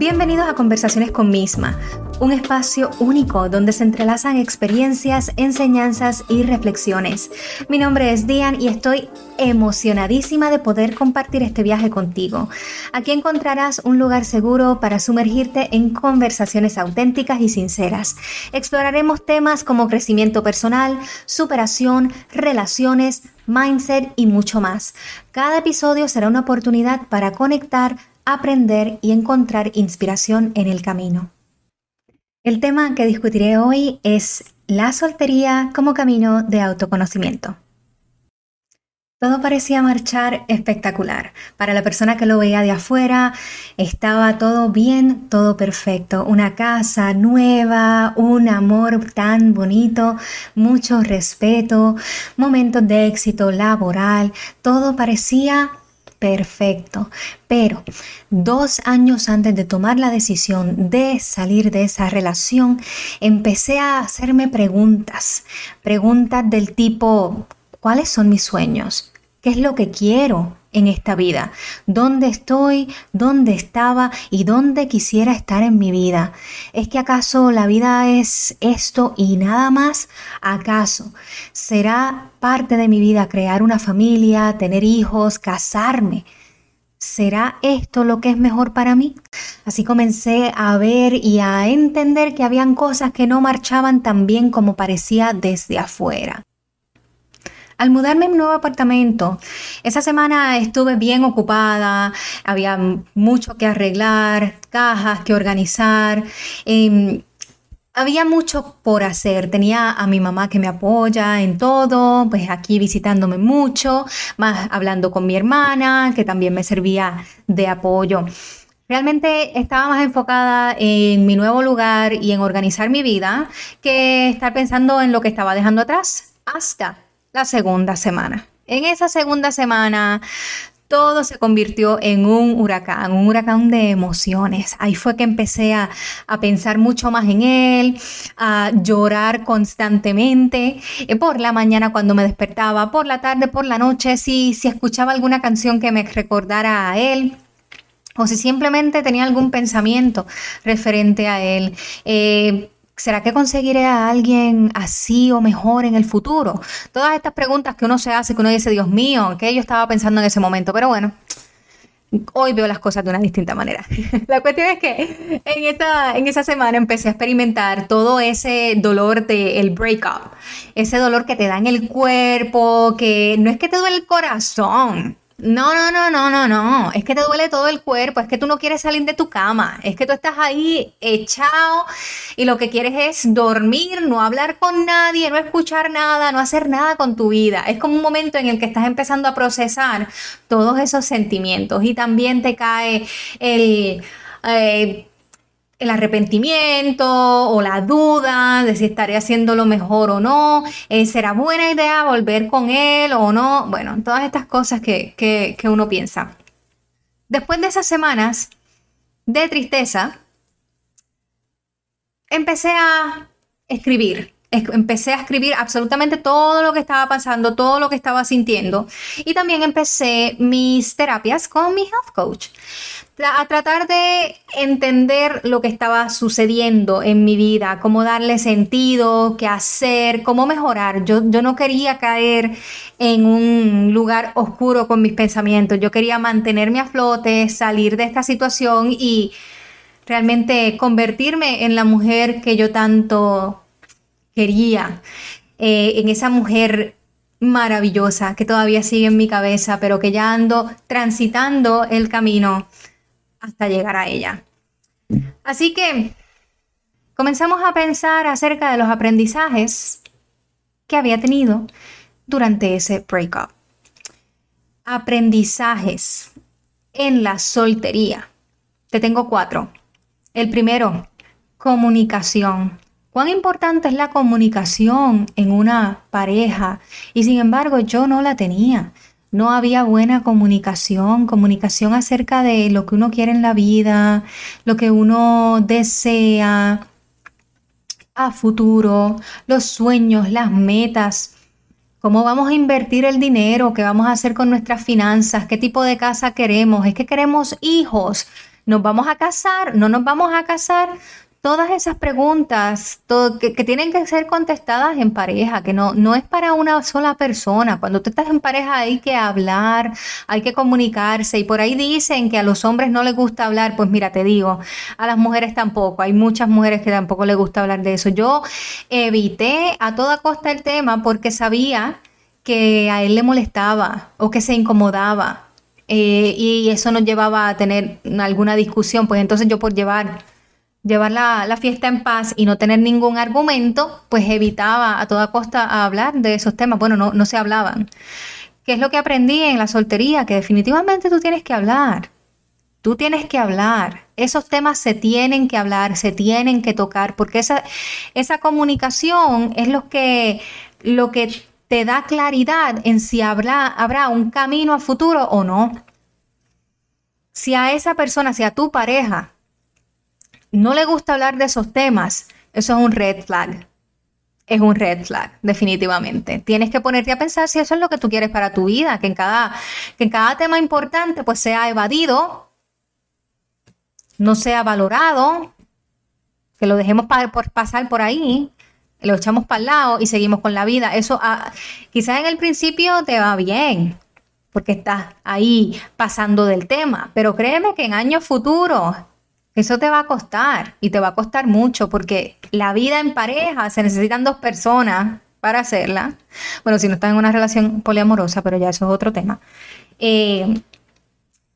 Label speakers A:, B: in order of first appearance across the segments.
A: Bienvenidos a Conversaciones con Misma, un espacio único donde se entrelazan experiencias, enseñanzas y reflexiones. Mi nombre es Dian y estoy emocionadísima de poder compartir este viaje contigo. Aquí encontrarás un lugar seguro para sumergirte en conversaciones auténticas y sinceras. Exploraremos temas como crecimiento personal, superación, relaciones, mindset y mucho más. Cada episodio será una oportunidad para conectar, aprender y encontrar inspiración en el camino. El tema que discutiré hoy es la soltería como camino de autoconocimiento. Todo parecía marchar espectacular. Para la persona que lo veía de afuera, estaba todo bien, todo perfecto. Una casa nueva, un amor tan bonito, mucho respeto, momentos de éxito laboral, todo parecía perfecto. Pero dos años antes de tomar la decisión de salir de esa relación, empecé a hacerme preguntas. Preguntas del tipo, ¿cuáles son mis sueños? ¿Qué es lo que quiero? En esta vida, dónde estoy, dónde estaba y dónde quisiera estar en mi vida. ¿Es que acaso la vida es esto y nada más? ¿Acaso será parte de mi vida crear una familia, tener hijos, casarme? ¿Será esto lo que es mejor para mí? Así comencé a ver y a entender que habían cosas que no marchaban tan bien como parecía desde afuera. Al mudarme a un nuevo apartamento, esa semana estuve bien ocupada, había mucho que arreglar, cajas que organizar. Em, había mucho por hacer. Tenía a mi mamá que me apoya en todo, pues aquí visitándome mucho, más hablando con mi hermana, que también me servía de apoyo. Realmente estaba más enfocada en mi nuevo lugar y en organizar mi vida que estar pensando en lo que estaba dejando atrás hasta la segunda semana. En esa segunda semana todo se convirtió en un huracán, un huracán de emociones. Ahí fue que empecé a, pensar mucho más en él, a llorar constantemente, eh, por la mañana cuando me despertaba, por la tarde, por la noche, si, si escuchaba alguna canción que me recordara a él o si simplemente tenía algún pensamiento referente a él. Eh, ¿Será que conseguiré a alguien así o mejor en el futuro? Todas estas preguntas que uno se hace, que uno dice, Dios mío, ¿qué yo estaba pensando en ese momento? Pero bueno, hoy veo las cosas de una distinta manera. La cuestión es que en esa, en esa semana empecé a experimentar todo ese dolor del el breakup, ese dolor que te da en el cuerpo, que no es que te duele el corazón, no, no, no, no, no, no. Es que te duele todo el cuerpo, es que tú no quieres salir de tu cama, es que tú estás ahí echado y lo que quieres es dormir, no hablar con nadie, no escuchar nada, no hacer nada con tu vida. Es como un momento en el que estás empezando a procesar todos esos sentimientos y también te cae el... Eh, el arrepentimiento o la duda de si estaré haciendo lo mejor o no, eh, será buena idea volver con él o no, bueno, todas estas cosas que, que uno piensa. Después de esas semanas de tristeza, empecé a escribir. Empecé a escribir absolutamente todo lo que estaba pasando, todo lo que estaba sintiendo. Y también empecé mis terapias con mi health coach a tratar de entender lo que estaba sucediendo en mi vida, cómo darle sentido, qué hacer, cómo mejorar. Yo, yo no quería caer en un lugar oscuro con mis pensamientos, yo quería mantenerme a flote, salir de esta situación y realmente convertirme en la mujer que yo tanto quería, eh, en esa mujer maravillosa que todavía sigue en mi cabeza, pero que ya ando transitando el camino hasta llegar a ella. Así que comenzamos a pensar acerca de los aprendizajes que había tenido durante ese breakup. Aprendizajes en la soltería. Te tengo cuatro. El primero, comunicación. ¿Cuán importante es la comunicación en una pareja? Y sin embargo yo no la tenía no había buena comunicación, comunicación acerca de lo que uno quiere en la vida, lo que uno desea a futuro, los sueños, las metas, cómo vamos a invertir el dinero, qué vamos a hacer con nuestras finanzas, qué tipo de casa queremos, es que queremos hijos. ¿Nos vamos a casar? ¿No nos vamos a casar? Todas esas preguntas que, tienen que ser contestadas en pareja, que no, no es para una sola persona. Cuando tú estás en pareja hay que hablar, hay que comunicarse y por ahí dicen que a los hombres no les gusta hablar, pues mira, te digo, a las mujeres tampoco. Hay muchas mujeres que tampoco les gusta hablar de eso. Yo evité a toda costa el tema porque sabía que a él le molestaba o que se incomodaba. Eh, y eso nos llevaba a tener alguna discusión, pues entonces yo por llevar llevar la, fiesta en paz y no tener ningún argumento, pues evitaba a toda costa hablar de esos temas. Bueno, no, no se hablaban. ¿Qué es lo que aprendí en la soltería? Que definitivamente tú tienes que hablar. Tú tienes que hablar. Esos temas se tienen que hablar, se tienen que tocar, porque esa, esa comunicación es lo que, lo que te da claridad en si habrá, habrá un camino a futuro o no. Si a esa persona, si a tu pareja, no le gusta hablar de esos temas, eso es un red flag. Es un red flag, definitivamente. Tienes que ponerte a pensar si eso es lo que tú quieres para tu vida, que en cada, que en cada tema importante pues sea evadido, no sea valorado, que lo dejemos pasar por ahí, lo echamos para el lado y seguimos con la vida. Eso ah, quizás en el principio te va bien, porque estás ahí pasando del tema, pero créeme que en años futuros eso te va a costar y te va a costar mucho porque la vida en pareja se necesitan dos personas para hacerla. Bueno, si no estás en una relación poliamorosa, pero ya eso es otro tema. Eh,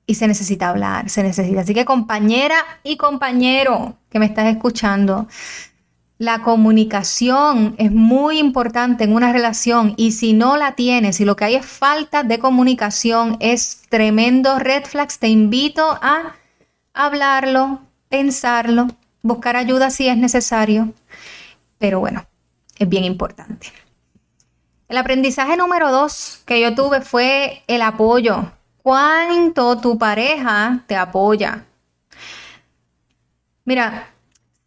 A: y se necesita hablar, se necesita. Así que compañera y compañero que me estás escuchando, la comunicación es muy importante en una relación y si no la tienes, si lo que hay es falta de comunicación, es tremendo red flags, te invito a hablarlo, pensarlo, buscar ayuda si es necesario, pero bueno, es bien importante. El aprendizaje número dos que yo tuve fue el apoyo. ¿Cuánto tu pareja te apoya? Mira,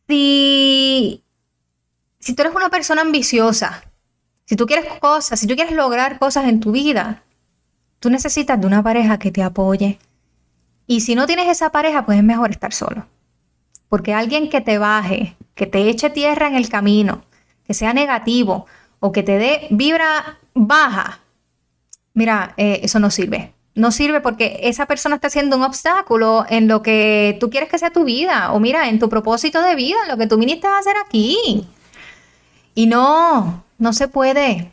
A: si, si tú eres una persona ambiciosa, si tú quieres cosas, si tú quieres lograr cosas en tu vida, tú necesitas de una pareja que te apoye, y si no tienes esa pareja, pues es mejor estar solo. Porque alguien que te baje, que te eche tierra en el camino, que sea negativo o que te dé vibra baja, mira, eh, eso no sirve. No sirve porque esa persona está haciendo un obstáculo en lo que tú quieres que sea tu vida o mira, en tu propósito de vida, lo que tú viniste a hacer aquí. Y no, no se puede.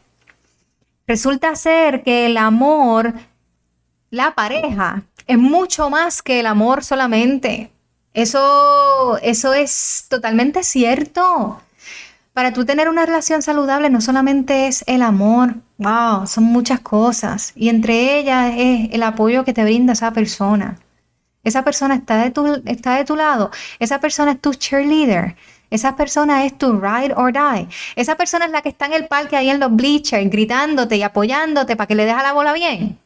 A: Resulta ser que el amor, la pareja, es mucho más que el amor solamente. Eso, eso es totalmente cierto. Para tú tener una relación saludable no solamente es el amor, wow, son muchas cosas. Y entre ellas es el apoyo que te brinda esa persona. Esa persona está de tu, está de tu lado. Esa persona es tu cheerleader. Esa persona es tu ride or die. Esa persona es la que está en el parque ahí en los bleachers gritándote y apoyándote para que le deja la bola bien.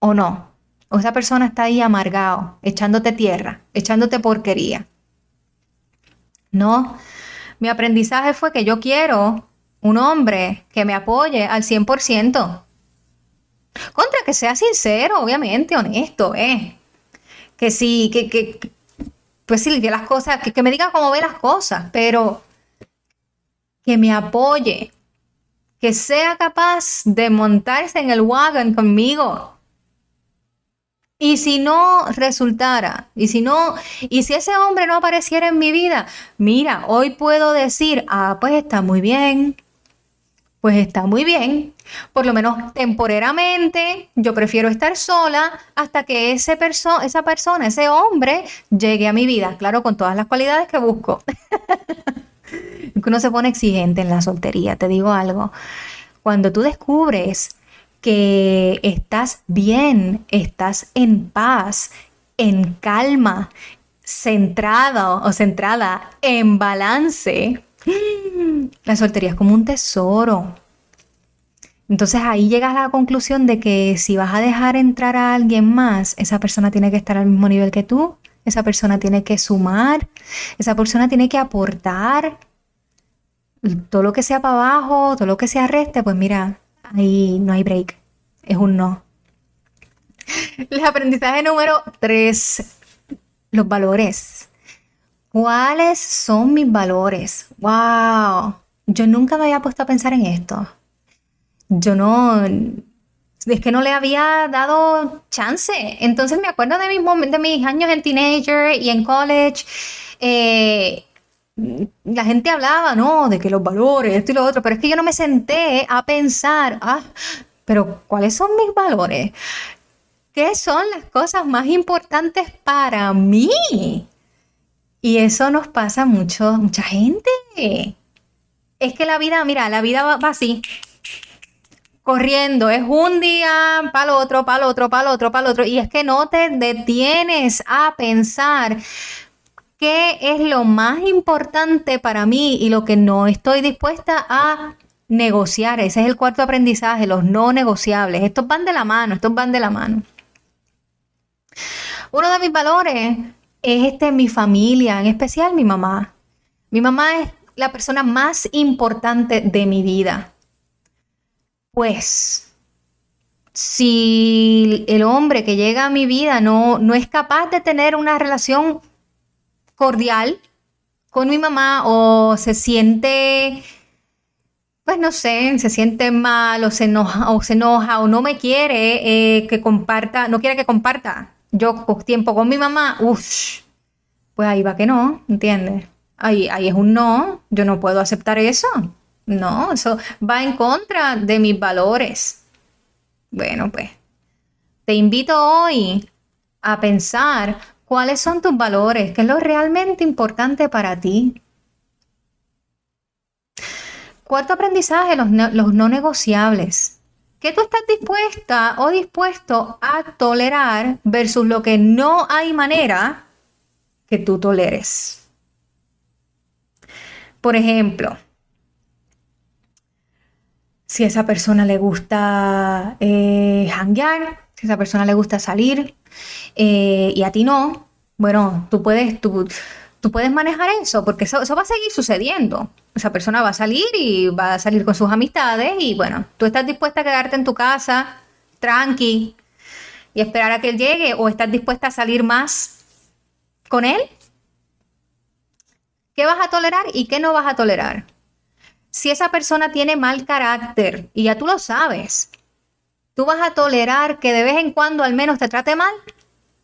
A: ¿O no? O esa persona está ahí amargado, echándote tierra, echándote porquería. No, mi aprendizaje fue que yo quiero un hombre que me apoye al 100%. Contra que sea sincero, obviamente, honesto, ¿eh? Que sí, que, que, pues sí, que las cosas, que, que me diga cómo ve las cosas, pero que me apoye, que sea capaz de montarse en el wagon conmigo, y si no resultara, y si no, y si ese hombre no apareciera en mi vida, mira, hoy puedo decir, ah, pues está muy bien, pues está muy bien. Por lo menos temporeramente, yo prefiero estar sola hasta que ese esa persona, ese hombre, llegue a mi vida. Claro, con todas las cualidades que busco. Uno se pone exigente en la soltería, te digo algo. Cuando tú descubres que estás bien, estás en paz, en calma, centrado o centrada en balance, la soltería es como un tesoro. Entonces ahí llegas a la conclusión de que si vas a dejar entrar a alguien más, esa persona tiene que estar al mismo nivel que tú, esa persona tiene que sumar, esa persona tiene que aportar. Todo lo que sea para abajo, todo lo que sea reste, pues mira, ahí no hay break. Es un no. El aprendizaje número tres. los valores. ¿Cuáles son mis valores? ¡Wow! Yo nunca me había puesto a pensar en esto. Yo no, es que no le había dado chance. Entonces me acuerdo de mis, de años en teenager y en college. Eh, la gente hablaba, ¿no? De que los valores, esto y lo otro, pero es que yo no me senté a pensar, ah, pero ¿cuáles son mis valores? ¿Qué son las cosas más importantes para mí? Y eso nos pasa a mucho, mucha gente. Es que la vida, mira, la vida va, así, corriendo, es un día para el otro, para el otro, para el otro, para el otro, y es que no te detienes a pensar qué es lo más importante para mí y lo que no estoy dispuesta a negociar. Ese es el cuarto aprendizaje, los no negociables. Estos van de la mano, estos van de la mano. Uno de mis valores es este, mi familia, en especial mi mamá. Mi mamá es la persona más importante de mi vida. Pues, si el hombre que llega a mi vida no, no es capaz de tener una relación cordial con mi mamá o se siente, pues no sé, se siente mal o se enoja o, se enoja, o no me quiere eh, que comparta, no quiere que comparta yo tiempo con mi mamá, uff, pues ahí va que no, ¿entiendes? Ahí, ahí es un no, yo no puedo aceptar eso. No, eso va en contra de mis valores. Bueno, pues te invito hoy a pensar ¿Cuáles son tus valores? ¿Qué es lo realmente importante para ti? Cuarto aprendizaje, los no, negociables. ¿Qué tú estás dispuesta o dispuesto a tolerar versus lo que no hay manera que tú toleres? Por ejemplo, si a esa persona le gusta eh, si a esa persona le gusta salir, eh, y a ti no, bueno, tú puedes, tú, tú puedes manejar eso, porque eso, va a seguir sucediendo. Esa persona va a salir y va a salir con sus amistades y bueno, tú estás dispuesta a quedarte en tu casa, tranqui, y esperar a que él llegue o estás dispuesta a salir más con él. ¿Qué vas a tolerar y qué no vas a tolerar? Si esa persona tiene mal carácter y ya tú lo sabes, ¿Tú vas a tolerar que de vez en cuando al menos te trate mal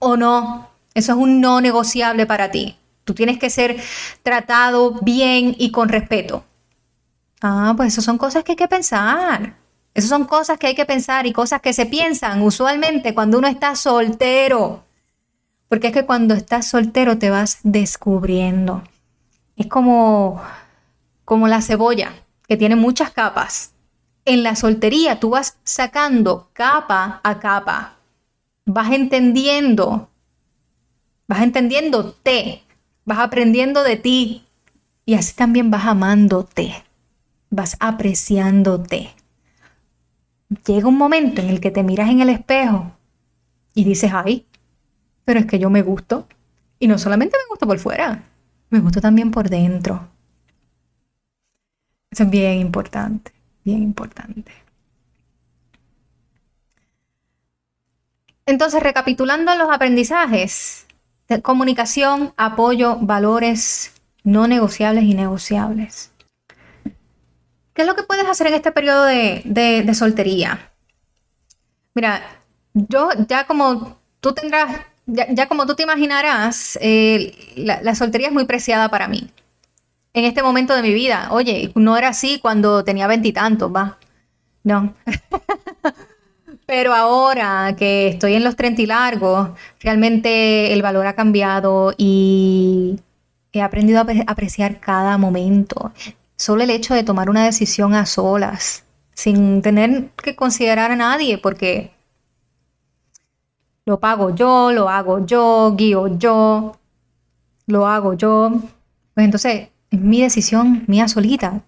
A: o no? Eso es un no negociable para ti. Tú tienes que ser tratado bien y con respeto. Ah, pues eso son cosas que hay que pensar. Esas son cosas que hay que pensar y cosas que se piensan usualmente cuando uno está soltero. Porque es que cuando estás soltero te vas descubriendo. Es como, como la cebolla, que tiene muchas capas en la soltería tú vas sacando capa a capa, vas entendiendo, vas entendiéndote, vas aprendiendo de ti y así también vas amándote, vas apreciándote. Llega un momento en el que te miras en el espejo y dices, ay, pero es que yo me gusto. Y no solamente me gusto por fuera, me gusto también por dentro. Eso es bien importante bien importante. Entonces, recapitulando los aprendizajes, comunicación, apoyo, valores no negociables y negociables. ¿Qué es lo que puedes hacer en este periodo de, soltería? Mira, yo ya como tú tendrás, ya, como tú te imaginarás, eh, la soltería es muy preciada para mí en este momento de mi vida. Oye, no era así cuando tenía veintitantos, va. No. Pero ahora que estoy en los treinta y largos, realmente el valor ha cambiado y he aprendido a apreciar cada momento. Solo el hecho de tomar una decisión a solas, sin tener que considerar a nadie, porque lo pago yo, lo hago yo, guío yo, lo hago yo. Pues entonces es mi decisión mía solita.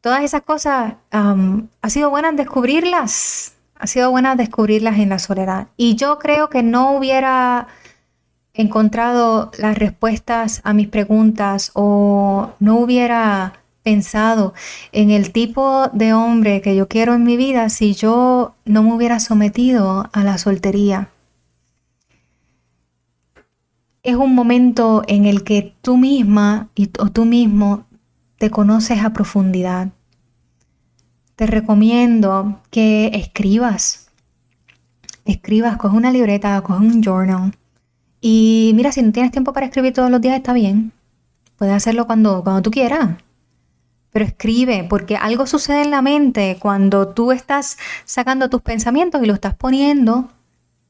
A: Todas esas cosas ha sido buena descubrirlas, ha sido buena descubrirlas en la soledad. Y yo creo que no hubiera encontrado las respuestas a mis preguntas o no hubiera pensado en el tipo de hombre que yo quiero en mi vida si yo no me hubiera sometido a la soltería. Es un momento en el que tú misma y, o tú mismo te conoces a profundidad. Te recomiendo que escribas. Escribas, coge una libreta, coge un journal. Y mira, si no tienes tiempo para escribir todos los días, está bien. Puedes hacerlo cuando, cuando tú quieras. Pero escribe, porque algo sucede en la mente cuando tú estás sacando tus pensamientos y lo estás poniendo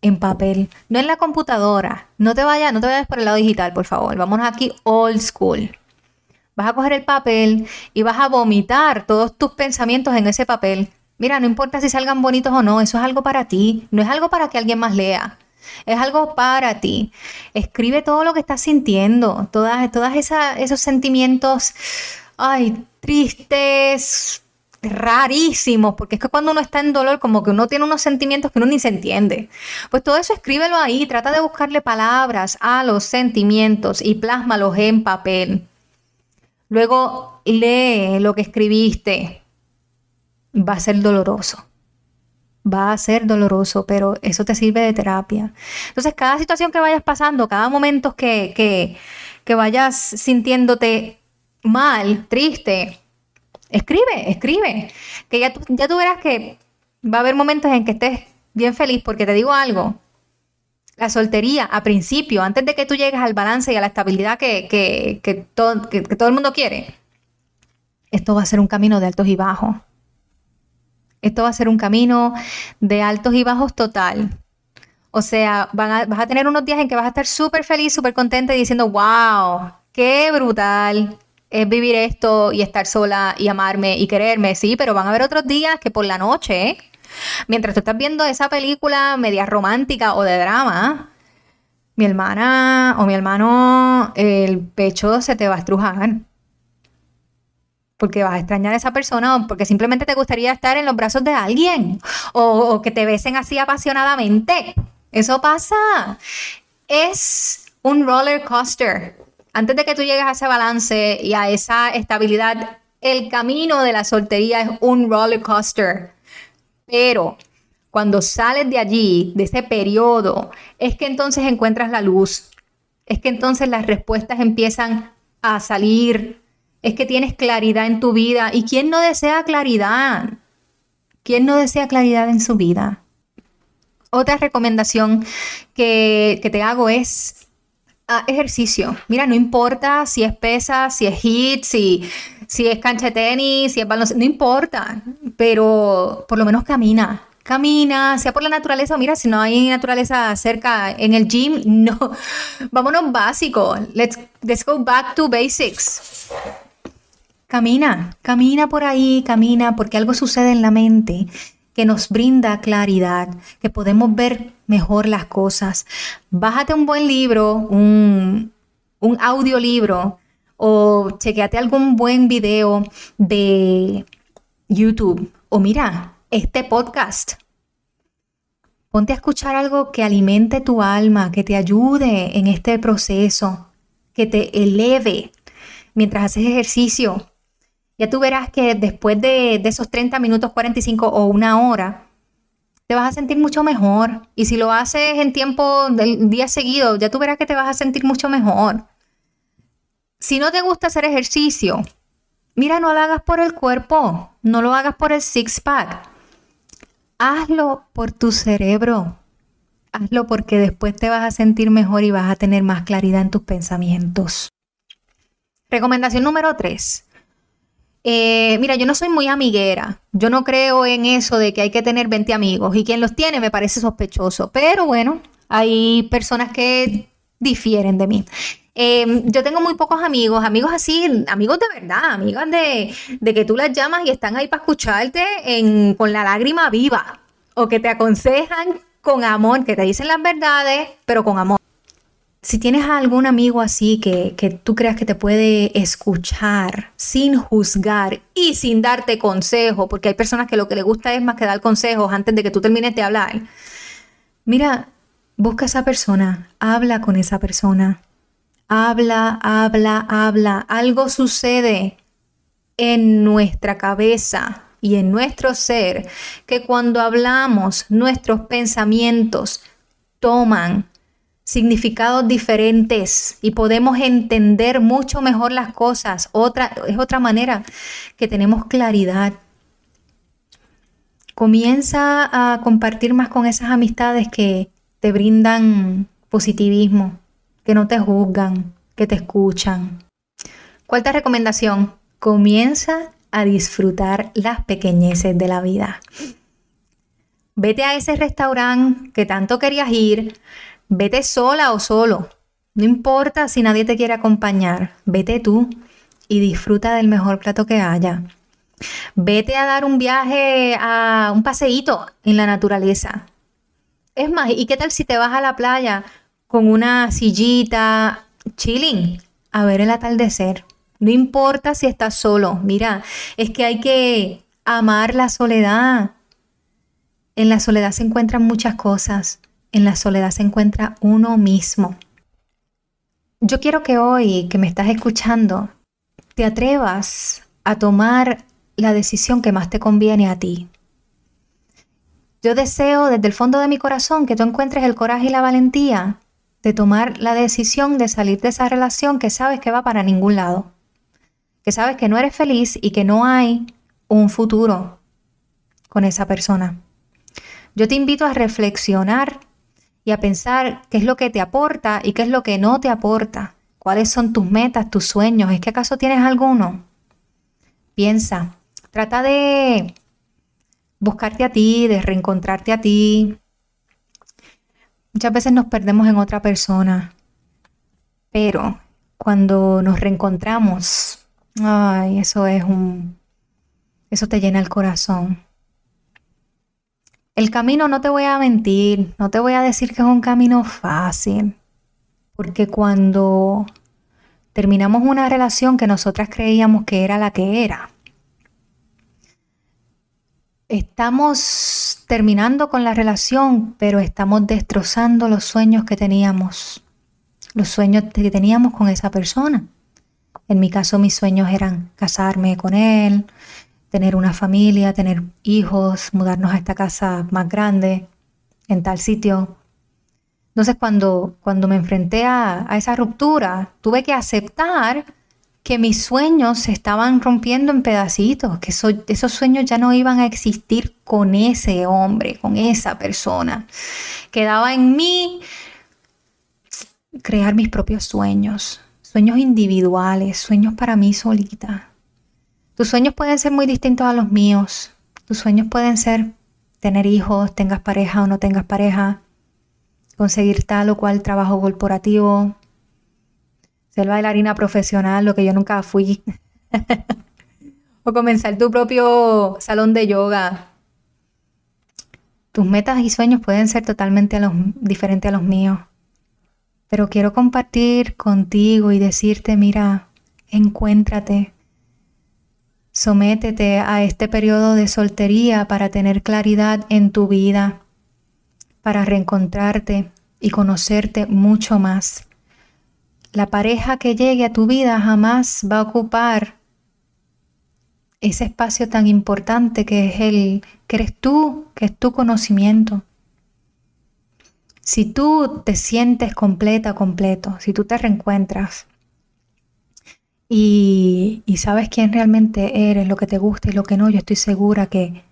A: en papel, no en la computadora. No te vayas, no te vayas por el lado digital, por favor. Vámonos aquí old school. Vas a coger el papel y vas a vomitar todos tus pensamientos en ese papel. Mira, no importa si salgan bonitos o no, eso es algo para ti, no es algo para que alguien más lea. Es algo para ti. Escribe todo lo que estás sintiendo, todas, todas esos sentimientos, ay, tristes, rarísimos, porque es que cuando uno está en dolor, como que uno tiene unos sentimientos que uno ni se entiende. Pues todo eso escríbelo ahí, trata de buscarle palabras a los sentimientos y plásmalos en papel. Luego lee lo que escribiste. Va a ser doloroso. Va a ser doloroso, pero eso te sirve de terapia. Entonces, cada situación que vayas pasando, cada momento que, que, que vayas sintiéndote mal, triste, escribe, escribe. Que ya tú, ya tú verás que va a haber momentos en que estés bien feliz, porque te digo algo, la soltería a principio, antes de que tú llegues al balance y a la estabilidad que, que, todo, que, todo el mundo quiere, esto va a ser un camino de altos y bajos. Esto va a ser un camino de altos y bajos total. O sea, vas a tener unos días en que vas a estar súper feliz, súper contenta y diciendo, wow, qué brutal, es vivir esto y estar sola y amarme y quererme, sí, pero van a haber otros días que por la noche, mientras tú estás viendo esa película media romántica o de drama, mi hermana o mi hermano, el pecho se te va a estrujar. Porque vas a extrañar a esa persona o porque simplemente te gustaría estar en los brazos de alguien o, o que te besen así apasionadamente. Eso pasa. Es un roller coaster antes de que tú llegues a ese balance y a esa estabilidad, el camino de la soltería es un roller coaster. Pero cuando sales de allí, de ese periodo, es que entonces encuentras la luz. Es que entonces las respuestas empiezan a salir. Es que tienes claridad en tu vida. ¿Y quién no desea claridad? ¿Quién no desea claridad en su vida? Otra recomendación que, que te hago es ejercicio. Mira, no importa si es pesa, si es hit, si, si es cancha de tenis, si es baloncesto, no importa, pero por lo menos camina. Camina, sea por la naturaleza, mira, si no hay naturaleza cerca en el gym, no. Vámonos básico. Let's, let's go back to basics. Camina, camina por ahí, camina, porque algo sucede en la mente que nos brinda claridad, que podemos ver mejor las cosas. Bájate un buen libro, un, un audiolibro o chequeate algún buen video de YouTube o mira, este podcast. Ponte a escuchar algo que alimente tu alma, que te ayude en este proceso, que te eleve mientras haces ejercicio, ya tú verás que después de, esos 30 minutos, 45 o una hora, te vas a sentir mucho mejor. Y si lo haces en tiempo del día seguido, ya tú verás que te vas a sentir mucho mejor. Si no te gusta hacer ejercicio, mira, no lo hagas por el cuerpo, no lo hagas por el six-pack. Hazlo por tu cerebro. Hazlo porque después te vas a sentir mejor y vas a tener más claridad en tus pensamientos. Recomendación número 3. Eh, mira, yo no soy muy amiguera. Yo no creo en eso de que hay que tener 20 amigos. Y quien los tiene me parece sospechoso. Pero bueno, hay personas que difieren de mí. Em, yo tengo muy pocos amigos, amigos así, amigos de verdad, amigas de, de que tú las llamas y están ahí para escucharte con la lágrima viva. O que te aconsejan con amor, que te dicen las verdades, pero con amor. Si tienes algún amigo así que, tú creas que te puede escuchar sin juzgar y sin darte consejo, porque hay personas que lo que le gusta es más que dar consejos antes de que tú termines de hablar, mira, busca a esa persona, habla con esa persona, habla, habla, habla. Algo sucede en nuestra cabeza y en nuestro ser que cuando hablamos nuestros pensamientos toman significados diferentes y podemos entender mucho mejor las cosas. Otra, es otra manera que tenemos claridad. Comienza a compartir más con esas amistades que te brindan positivismo, que no te juzgan, que te escuchan. Cuarta recomendación, comienza a disfrutar las pequeñeces de la vida. Vete a ese restaurante que tanto querías ir, Vete sola o solo. No importa si nadie te quiere acompañar. Vete tú y disfruta del mejor plato que haya. Vete a dar un viaje, a un paseíto en la naturaleza. Es más, ¿y qué tal si te vas a la playa con una sillita, chilling, a ver el atardecer? No importa si estás solo. Mira, es que hay que amar la soledad. En la soledad se encuentran muchas cosas en la soledad se encuentra uno mismo. Yo quiero que hoy, que me estás escuchando, te atrevas a tomar la decisión que más te conviene a ti. Yo deseo desde el fondo de mi corazón que tú encuentres el coraje y la valentía de tomar la decisión de salir de esa relación que sabes que va para ningún lado, que sabes que no eres feliz y que no hay un futuro con esa persona. Yo te invito a reflexionar y a pensar qué es lo que te aporta y qué es lo que no te aporta. ¿Cuáles son tus metas, tus sueños? ¿Es que acaso tienes alguno? Piensa, trata de buscarte a ti, de reencontrarte a ti. Muchas veces nos perdemos en otra persona, pero cuando nos reencontramos, ay, eso es un, eso te llena el corazón. El camino, no te voy a mentir, no te voy a decir que es un camino fácil, porque cuando terminamos una relación que nosotras creíamos que era la que era, estamos terminando con la relación, pero estamos destrozando los sueños que teníamos, los sueños que teníamos con esa persona. En mi caso, mis sueños eran casarme con él, tener una familia, tener hijos, mudarnos a esta casa más grande, en tal sitio. Entonces cuando, cuando me enfrenté a, esa ruptura, tuve que aceptar que mis sueños se estaban rompiendo en pedacitos, que esos sueños ya no iban a existir con ese hombre, con esa persona. Quedaba en mí crear mis propios sueños, sueños individuales, sueños para mí solita. Tus sueños pueden ser muy distintos a los míos. Tus sueños pueden ser tener hijos, tengas pareja o no tengas pareja, conseguir tal o cual trabajo corporativo, ser bailarina profesional, lo que yo nunca fui, o comenzar tu propio salón de yoga. Tus metas y sueños pueden ser totalmente diferentes a los míos, pero quiero compartir contigo y decirte, mira, encuéntrate, Sométete a este periodo de soltería para tener claridad en tu vida, para reencontrarte y conocerte mucho más. La pareja que llegue a tu vida jamás va a ocupar ese espacio tan importante que es el que eres tú, que es tu conocimiento. Si tú te sientes completa, completo, si tú te reencuentras, y, sabes quién realmente eres, lo que te gusta y lo que no, yo estoy segura que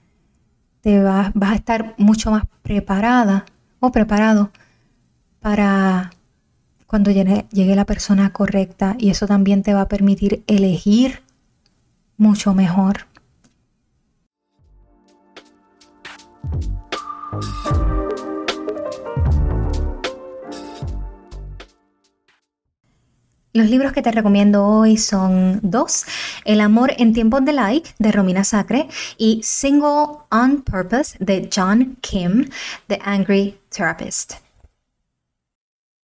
A: te vas, a estar mucho más preparada o preparado para cuando llegue la persona correcta y eso también te va a permitir elegir mucho mejor. Los libros que te recomiendo hoy son dos, El amor en tiempos de like de Romina Sacre y Single on Purpose de John Kim, The Angry Therapist.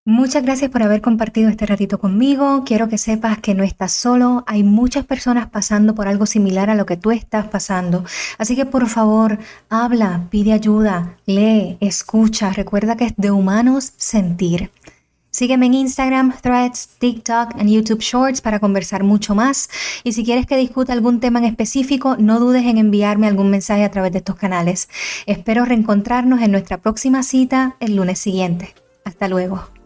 A: Muchas gracias por haber compartido este ratito conmigo. Quiero que sepas que no estás solo. Hay muchas personas pasando por algo similar a lo que tú estás pasando. Así que por favor, habla, pide ayuda, lee, escucha. Recuerda que es de humanos sentir. Sígueme en Instagram, Threads, TikTok y YouTube Shorts para conversar mucho más. Y si quieres que discuta algún tema en específico, no dudes en enviarme algún mensaje a través de estos canales. Espero reencontrarnos en nuestra próxima cita el lunes siguiente. Hasta luego.